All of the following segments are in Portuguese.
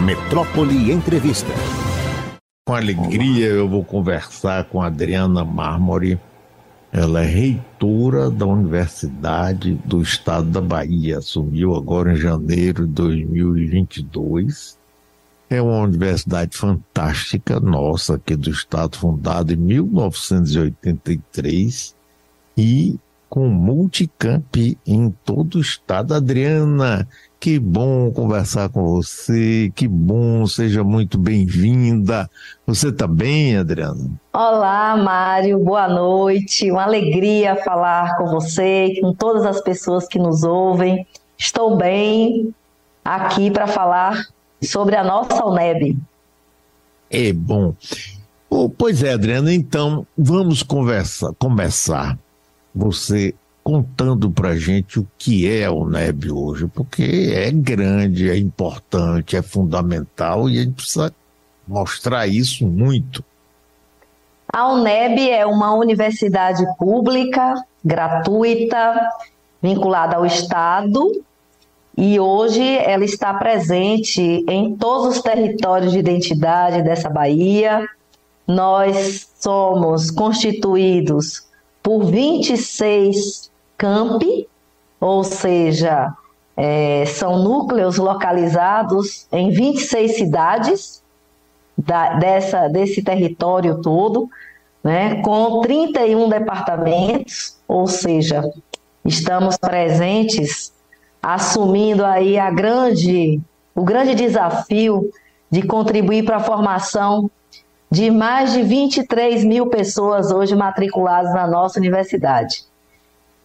Metrópole Entrevista. Com alegria eu vou conversar com Adriana Mármore. Ela é reitora da Universidade do Estado da Bahia. Assumiu agora em janeiro de 2022. É uma universidade fantástica, nossa, aqui do Estado, fundada em 1983 e com multicamp em todo o estado. Adriana, que bom conversar com você, que bom, seja muito bem-vinda. Você está bem, Adriana? Olá, Mário, boa noite. Uma alegria falar com você com todas as pessoas que nos ouvem. Estou bem aqui para falar sobre a nossa UNEB. É bom. Oh, pois é, Adriana, então vamos conversar, começar. Você contando para gente o que é a UNEB hoje, porque é grande, é importante, é fundamental e a gente precisa mostrar isso muito. A UNEB é uma universidade pública, gratuita, vinculada ao Estado, e hoje ela está presente em todos os territórios de identidade dessa Bahia. Nós somos constituídos por 26 campi, ou seja, é, são núcleos localizados em 26 cidades da, dessa, desse território todo, né, com 31 departamentos, ou seja, estamos presentes assumindo aí a grande, o grande desafio de contribuir para a formação de mais de 23 mil pessoas hoje matriculadas na nossa universidade.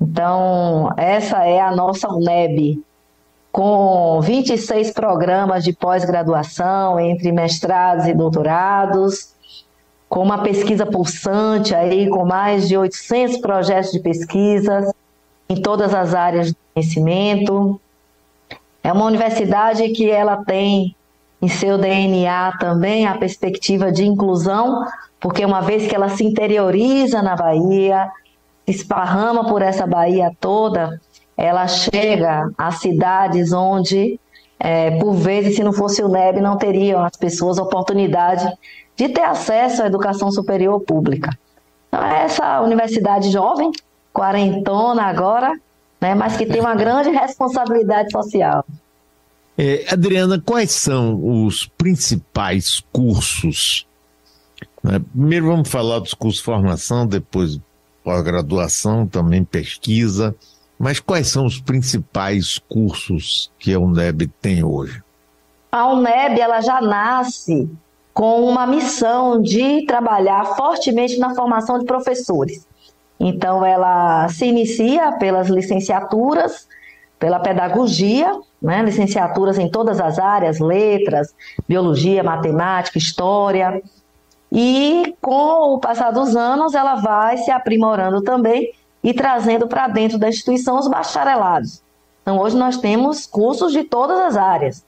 Então, essa é a nossa UNEB, com 26 programas de pós-graduação entre mestrados e doutorados, com uma pesquisa pulsante aí, com mais de 800 projetos de pesquisas em todas as áreas do conhecimento. É uma universidade que ela tem em seu DNA também a perspectiva de inclusão, porque uma vez que ela se interioriza na Bahia, esparrama por essa Bahia toda, ela chega a cidades onde, é, por vezes, se não fosse o NEB, não teriam as pessoas oportunidade de ter acesso à educação superior pública. Então, é essa universidade jovem, quarentona agora, né, mas que tem uma grande responsabilidade social. É, Adriana, quais são os principais cursos? Né, primeiro vamos falar dos cursos de formação, depois pós-graduação, também pesquisa. Mas quais são os principais cursos que a UNEB tem hoje? A UNEB ela já nasce com uma missão de trabalhar fortemente na formação de professores. Então, ela se inicia pelas licenciaturas, pela pedagogia, né? licenciaturas em todas as áreas, letras, biologia, matemática, história, e com o passar dos anos, ela vai se aprimorando também e trazendo para dentro da instituição os bacharelados. Então, hoje nós temos cursos de todas as áreas.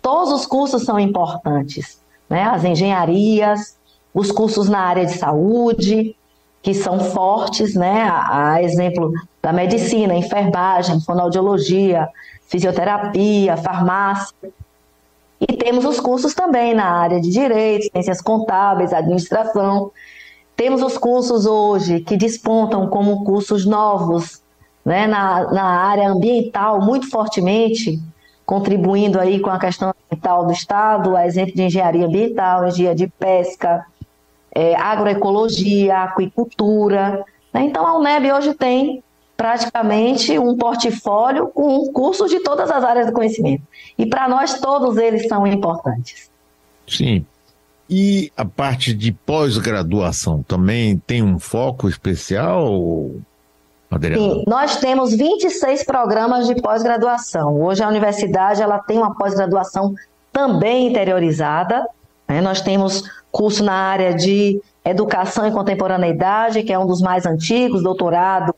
Todos os cursos são importantes, né? As engenharias, os cursos na área de saúde, que são fortes, né? A, a exemplo da medicina, enfermagem, fonoaudiologia, fisioterapia, farmácia. E temos os cursos também na área de direito, ciências contábeis, administração. Temos os cursos hoje que despontam como cursos novos né, na, na área ambiental muito fortemente, contribuindo aí com a questão ambiental do Estado, a exemplo de engenharia ambiental, engenharia de pesca, é, agroecologia, aquicultura. Né? Então a UNEB hoje tem praticamente um portfólio com cursos de todas as áreas do conhecimento. E para nós todos eles são importantes. Sim. E a parte de pós-graduação também tem um foco especial, Adriana? Sim, nós temos 26 programas de pós-graduação. Hoje a universidade ela tem uma pós-graduação também interiorizada. Né? Nós temos curso na área de educação e contemporaneidade, que é um dos mais antigos, doutorado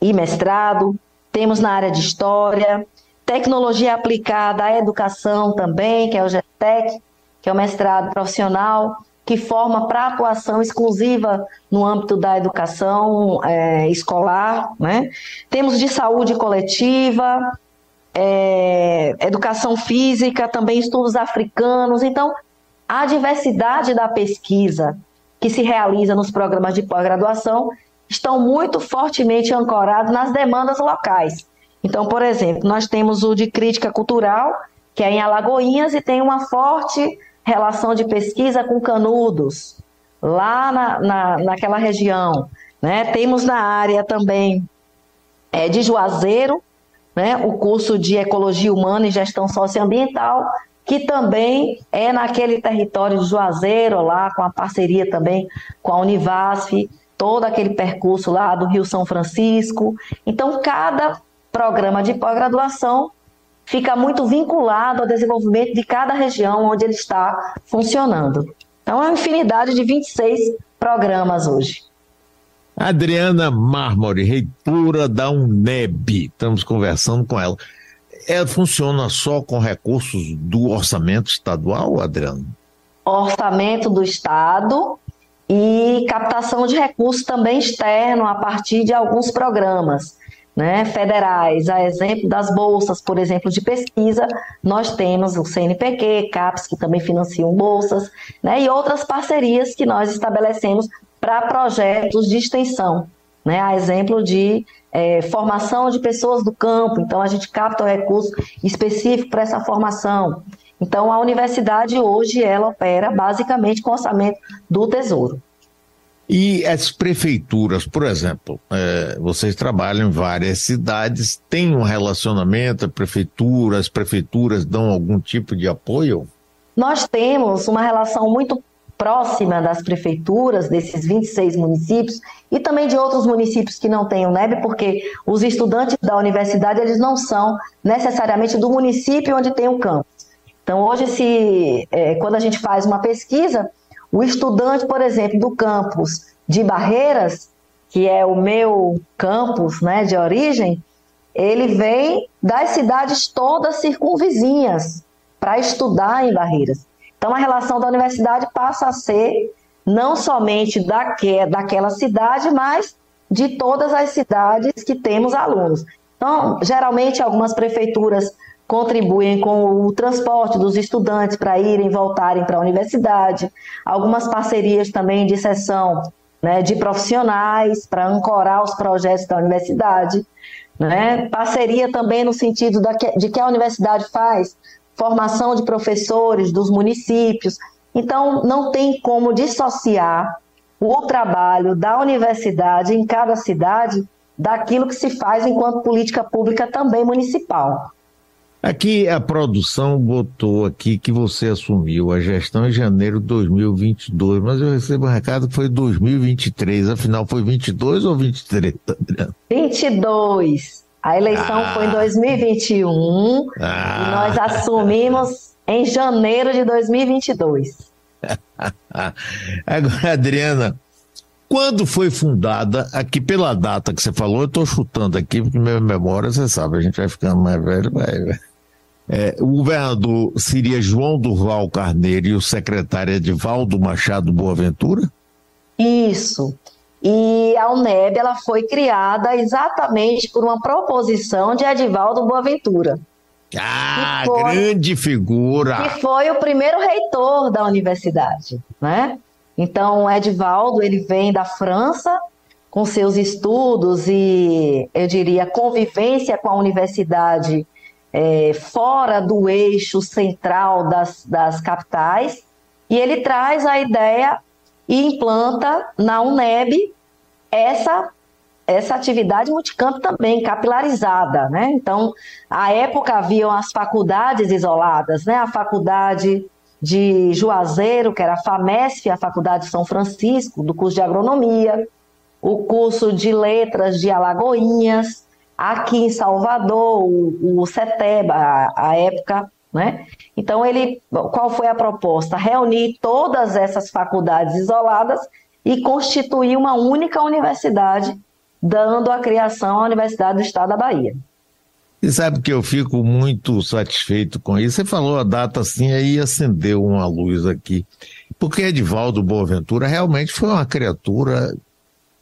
e mestrado, temos na área de história, tecnologia aplicada à educação também, que é o GTEC, que é o mestrado profissional, que forma para atuação exclusiva no âmbito da educação é, escolar. Né? Temos de saúde coletiva, é, educação física, também estudos africanos. Então, a diversidade da pesquisa que se realiza nos programas de pós-graduação estão muito fortemente ancorados nas demandas locais. Então, por exemplo, nós temos o de crítica cultural, que é em Alagoinhas, e tem uma forte relação de pesquisa com Canudos, lá na, na, naquela região. Né? Temos na área também é, de Juazeiro, né? o curso de Ecologia Humana e Gestão Socioambiental, que também é naquele território de Juazeiro, lá com a parceria também com a Univasf, todo aquele percurso lá do Rio São Francisco. Então, cada programa de pós-graduação fica muito vinculado ao desenvolvimento de cada região onde ele está funcionando. Então, é uma infinidade de 26 programas hoje. Adriana Mármore, reitora da UNEB, estamos conversando com ela. Ela funciona só com recursos do orçamento estadual, Adriana? Orçamento do Estado e captação de recursos também externo a partir de alguns programas. Né, federais, a exemplo das bolsas, por exemplo, de pesquisa, nós temos o CNPq, CAPES, que também financiam bolsas, né, e outras parcerias que nós estabelecemos para projetos de extensão, né, a exemplo de é, formação de pessoas do campo, então a gente capta o recurso específico para essa formação. Então a universidade hoje ela opera basicamente com orçamento do Tesouro. E as prefeituras, por exemplo, é, vocês trabalham em várias cidades, tem um relacionamento, a prefeitura, as prefeituras dão algum tipo de apoio? Nós temos uma relação muito próxima das prefeituras desses 26 municípios e também de outros municípios que não têm o NEB, porque os estudantes da universidade eles não são necessariamente do município onde tem o campus. Então hoje se é, quando a gente faz uma pesquisa o estudante, por exemplo, do campus de Barreiras, que é o meu campus né, de origem, ele vem das cidades todas circunvizinhas para estudar em Barreiras. Então, a relação da universidade passa a ser não somente daque, daquela cidade, mas de todas as cidades que temos alunos. Então, geralmente, algumas prefeituras contribuem com o transporte dos estudantes para irem e voltarem para a universidade, algumas parcerias também de sessão né, de profissionais para ancorar os projetos da universidade, né? parceria também no sentido da que, de que a universidade faz formação de professores dos municípios. Então, não tem como dissociar o trabalho da universidade em cada cidade daquilo que se faz enquanto política pública também municipal. Aqui a produção botou aqui que você assumiu a gestão em janeiro de 2022, mas eu recebo um recado que foi 2023, afinal foi 22 ou 23, Adriana? 22. A eleição ah. foi em 2021 ah. e nós assumimos em janeiro de 2022. Agora, Adriana, quando foi fundada, aqui pela data que você falou, eu estou chutando aqui, porque minha memória, você sabe, a gente vai ficando mais velho, vai. É, o governador seria João Durval Carneiro e o secretário Edivaldo Machado Boaventura? Isso. E a UNEB ela foi criada exatamente por uma proposição de Edivaldo Boaventura. Ah, foi, grande figura! Que foi o primeiro reitor da universidade, né? Então, Edivaldo, ele vem da França com seus estudos e, eu diria, convivência com a universidade é, fora do eixo central das, das capitais, e ele traz a ideia e implanta na UNEB essa essa atividade multicampo também capilarizada, né? Então, à época haviam as faculdades isoladas, né? A faculdade de Juazeiro, que era a FAMESF, a Faculdade de São Francisco, do curso de agronomia, o curso de letras de Alagoinhas, aqui em Salvador, o, o CETEBA, a, a época, né? Então, ele, qual foi a proposta? Reunir todas essas faculdades isoladas e constituir uma única universidade, dando a criação à Universidade do Estado da Bahia. E sabe que eu fico muito satisfeito com isso. Você falou a data assim, aí acendeu uma luz aqui. Porque Edivaldo Boaventura realmente foi uma criatura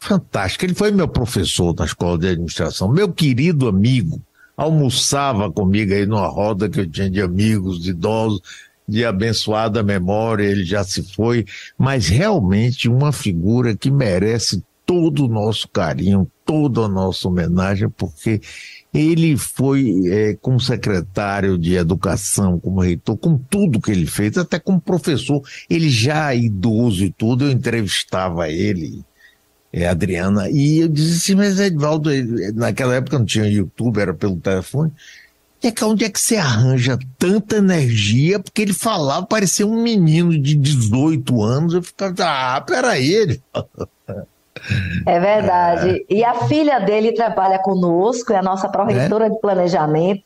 fantástica. Ele foi meu professor na escola de administração, meu querido amigo, almoçava comigo aí numa roda que eu tinha de amigos, de idosos, de abençoada memória, ele já se foi, mas realmente uma figura que merece todo o nosso carinho, toda a nossa homenagem, porque ele foi é, como secretário de educação, como reitor, com tudo que ele fez, até como professor, ele já idoso e tudo, eu entrevistava ele, é, Adriana, e eu disse assim, mas Edvaldo, naquela época não tinha YouTube, era pelo telefone, é que onde é que você arranja tanta energia? Porque ele falava, parecia um menino de 18 anos. Eu ficava, ah, peraí. É verdade. E a filha dele trabalha conosco, é a nossa pró-reitora é? de planejamento,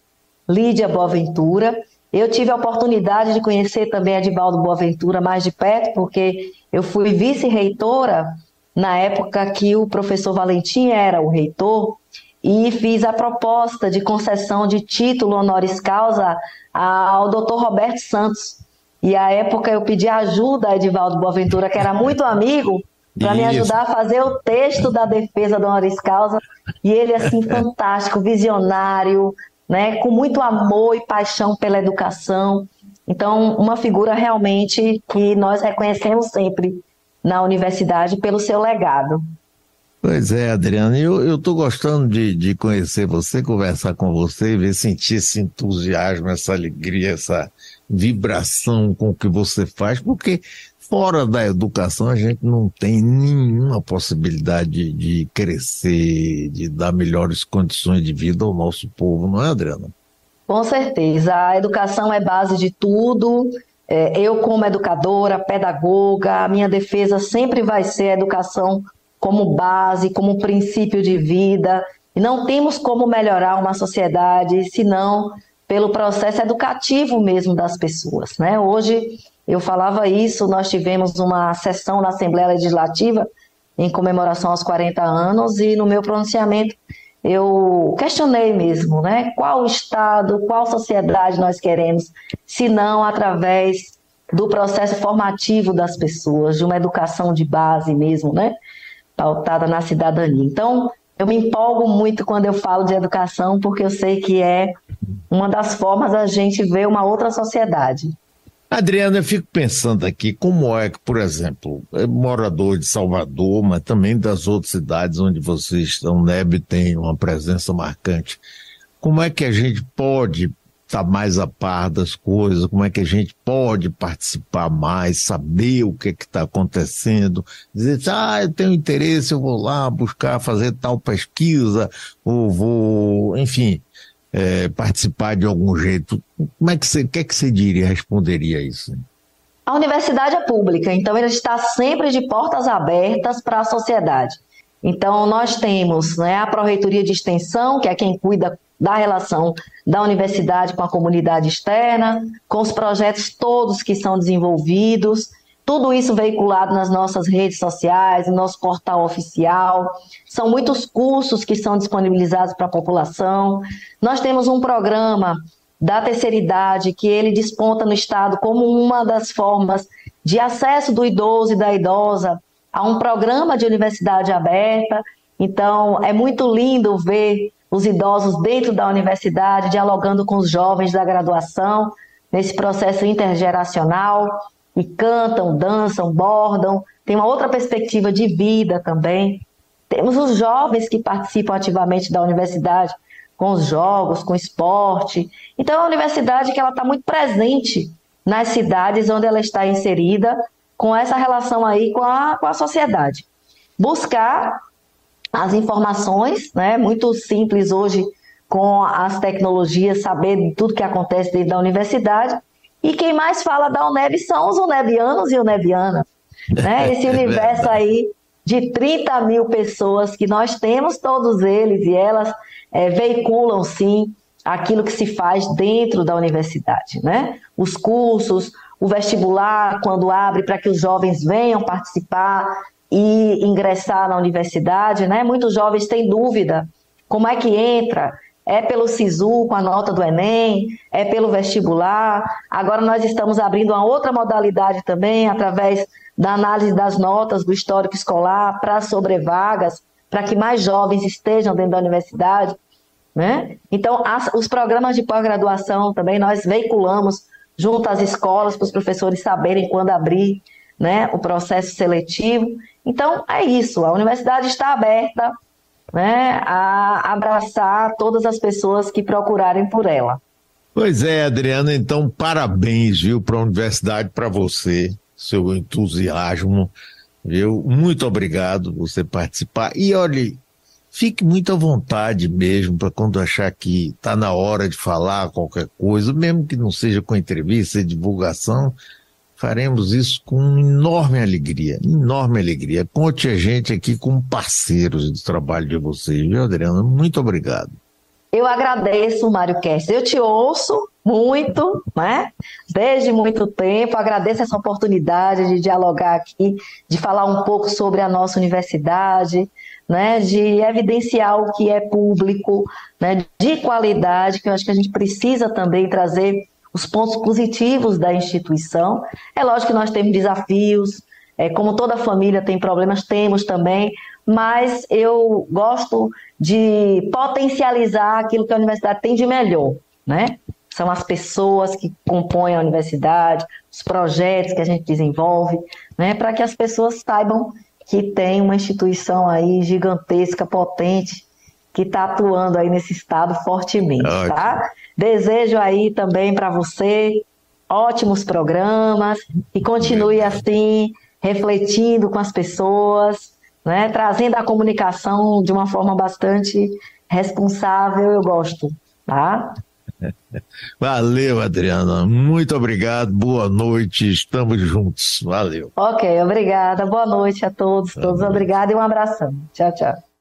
Lídia Boaventura. Eu tive a oportunidade de conhecer também a Edivaldo Boaventura mais de perto, porque eu fui vice-reitora na época que o professor Valentim era o reitor, e fiz a proposta de concessão de título honoris causa ao doutor Roberto Santos. E à época eu pedi ajuda a Edivaldo Boaventura, que era muito amigo, para me ajudar a fazer o texto da defesa do honoris causa. E ele, assim, fantástico, visionário, né, com muito amor e paixão pela educação. Então, uma figura realmente que nós reconhecemos sempre na universidade pelo seu legado. Pois é, Adriana, eu estou gostando de, de conhecer você, conversar com você, ver, sentir esse entusiasmo, essa alegria, essa vibração com o que você faz, porque fora da educação a gente não tem nenhuma possibilidade de, de crescer, de dar melhores condições de vida ao nosso povo, não é, Adriana? Com certeza, a educação é base de tudo. É, eu, como educadora, pedagoga, a minha defesa sempre vai ser a educação como base, como princípio de vida. E não temos como melhorar uma sociedade senão pelo processo educativo mesmo das pessoas. Né? Hoje, eu falava isso, nós tivemos uma sessão na Assembleia Legislativa em comemoração aos 40 anos e no meu pronunciamento eu questionei mesmo, né? Qual Estado, qual sociedade nós queremos, se não através do processo formativo das pessoas, de uma educação de base mesmo, né? pautada na cidadania. Então, eu me empolgo muito quando eu falo de educação, porque eu sei que é uma das formas da gente ver uma outra sociedade. Adriana, eu fico pensando aqui, como é que, por exemplo, é morador de Salvador, mas também das outras cidades onde vocês estão, NEB tem uma presença marcante, como é que a gente pode estar tá mais a par das coisas, como é que a gente pode participar mais, saber o que é está acontecendo, dizer, ah, eu tenho interesse, eu vou lá buscar fazer tal pesquisa, ou vou, enfim, é, participar de algum jeito. Como é que você, que é que você diria, responderia isso? A universidade é pública, então ela está sempre de portas abertas para a sociedade. Então, nós temos né, a Pró-Reitoria de Extensão, que é quem cuida da relação da universidade com a comunidade externa, com os projetos todos que são desenvolvidos, tudo isso veiculado nas nossas redes sociais, no nosso portal oficial. São muitos cursos que são disponibilizados para a população. Nós temos um programa da terceira idade que ele desponta no estado como uma das formas de acesso do idoso e da idosa a um programa de universidade aberta. Então, é muito lindo ver os idosos dentro da universidade, dialogando com os jovens da graduação, nesse processo intergeracional, e cantam, dançam, bordam, tem uma outra perspectiva de vida também. Temos os jovens que participam ativamente da universidade, com os jogos, com o esporte. Então, é uma universidade que ela está muito presente nas cidades onde ela está inserida, com essa relação aí com a, com a sociedade. Buscar as informações, né? Muito simples hoje com as tecnologias, saber tudo que acontece dentro da universidade. E quem mais fala da UNEB são os unebianos e unebianas. Né? Esse é universo aí de 30 mil pessoas que nós temos, todos eles e elas é, veiculam sim aquilo que se faz dentro da universidade, né? Os cursos, o vestibular, quando abre para que os jovens venham participar, e ingressar na universidade, né? Muitos jovens têm dúvida como é que entra. É pelo SISU com a nota do Enem, é pelo vestibular. Agora nós estamos abrindo uma outra modalidade também, através da análise das notas do histórico escolar para sobrevagas, para que mais jovens estejam dentro da universidade. Né? Então, as, os programas de pós-graduação também nós veiculamos junto às escolas para os professores saberem quando abrir né, o processo seletivo. Então, é isso, a universidade está aberta né, a abraçar todas as pessoas que procurarem por ela. Pois é, Adriana, então parabéns, viu, para a universidade, para você, seu entusiasmo, viu? Muito obrigado por você participar. E olhe, fique muito à vontade mesmo para quando achar que está na hora de falar qualquer coisa, mesmo que não seja com entrevista e divulgação, faremos isso com enorme alegria, enorme alegria. Conte a gente aqui como parceiros de trabalho de vocês, viu, Adriana? Muito obrigado. Eu agradeço, Mário Kester. Eu te ouço muito, né? Desde muito tempo. Agradeço essa oportunidade de dialogar aqui, de falar um pouco sobre a nossa universidade, né? De evidenciar o que é público, né? De qualidade, que eu acho que a gente precisa também trazer os pontos positivos da instituição. É lógico que nós temos desafios, é, como toda família tem problemas, temos também, mas eu gosto de potencializar aquilo que a universidade tem de melhor, né? São as pessoas que compõem a universidade, os projetos que a gente desenvolve, né? Para que as pessoas saibam que tem uma instituição aí gigantesca, potente, que está atuando aí nesse estado fortemente, Ótimo. tá? Desejo aí também para você ótimos programas e continue assim refletindo com as pessoas, né, trazendo a comunicação de uma forma bastante responsável, eu gosto, tá? Valeu, Adriana. Muito obrigado. Boa noite. Estamos juntos. Valeu. Ok, obrigada. Boa noite a todos. Todos obrigada e um abração. Tchau, tchau.